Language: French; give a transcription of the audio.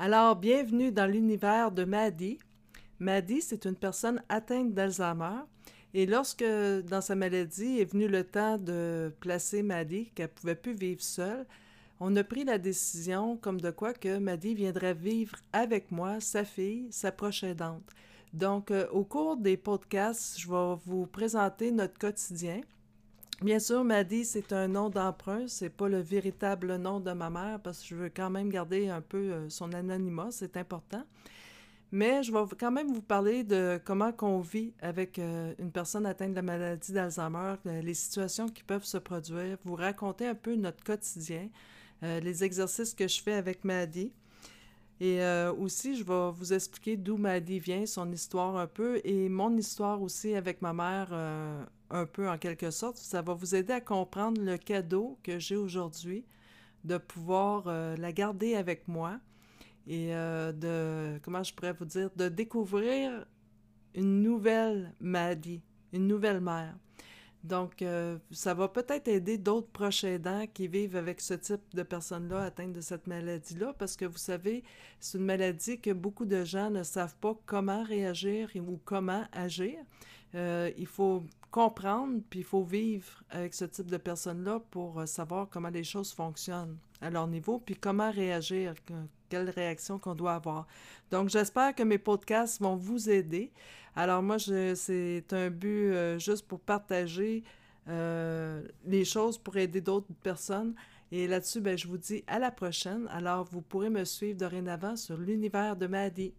Alors, bienvenue dans l'univers de Maddy. Maddy, c'est une personne atteinte d'Alzheimer. Et lorsque, dans sa maladie, est venu le temps de placer Maddy, qu'elle ne pouvait plus vivre seule, on a pris la décision comme de quoi que Maddy viendrait vivre avec moi, sa fille, sa prochaine aidante. Donc, euh, au cours des podcasts, je vais vous présenter notre quotidien. Bien sûr, Maddy, c'est un nom d'emprunt, c'est pas le véritable nom de ma mère parce que je veux quand même garder un peu euh, son anonymat, c'est important. Mais je vais quand même vous parler de comment qu'on vit avec euh, une personne atteinte de la maladie d'Alzheimer, euh, les situations qui peuvent se produire, vous raconter un peu notre quotidien, les exercices que je fais avec Maddy. Et aussi, je vais vous expliquer d'où Maddy vient, son histoire un peu, et mon histoire aussi avec ma mère un peu en quelque sorte. Ça va vous aider à comprendre le cadeau que j'ai aujourd'hui, de pouvoir euh, la garder avec moi et euh, de, comment je pourrais vous dire, de découvrir une nouvelle Maddy, une nouvelle mère. Donc, euh, ça va peut-être aider d'autres proches aidants qui vivent avec ce type de personnes-là atteintes de cette maladie-là, parce que vous savez, c'est une maladie que beaucoup de gens ne savent pas comment réagir ou comment agir. il faut comprendre, puis il faut vivre avec ce type de personnes-là pour euh, savoir comment les choses fonctionnent à leur niveau, puis comment réagir, quelle réaction qu'on doit avoir. Donc, j'espère que mes podcasts vont vous aider. Alors, moi, c'est un but euh, juste pour partager euh, les choses pour aider d'autres personnes. Et là-dessus, ben, je vous dis à la prochaine. Alors, vous pourrez me suivre dorénavant sur l'univers de Maddy.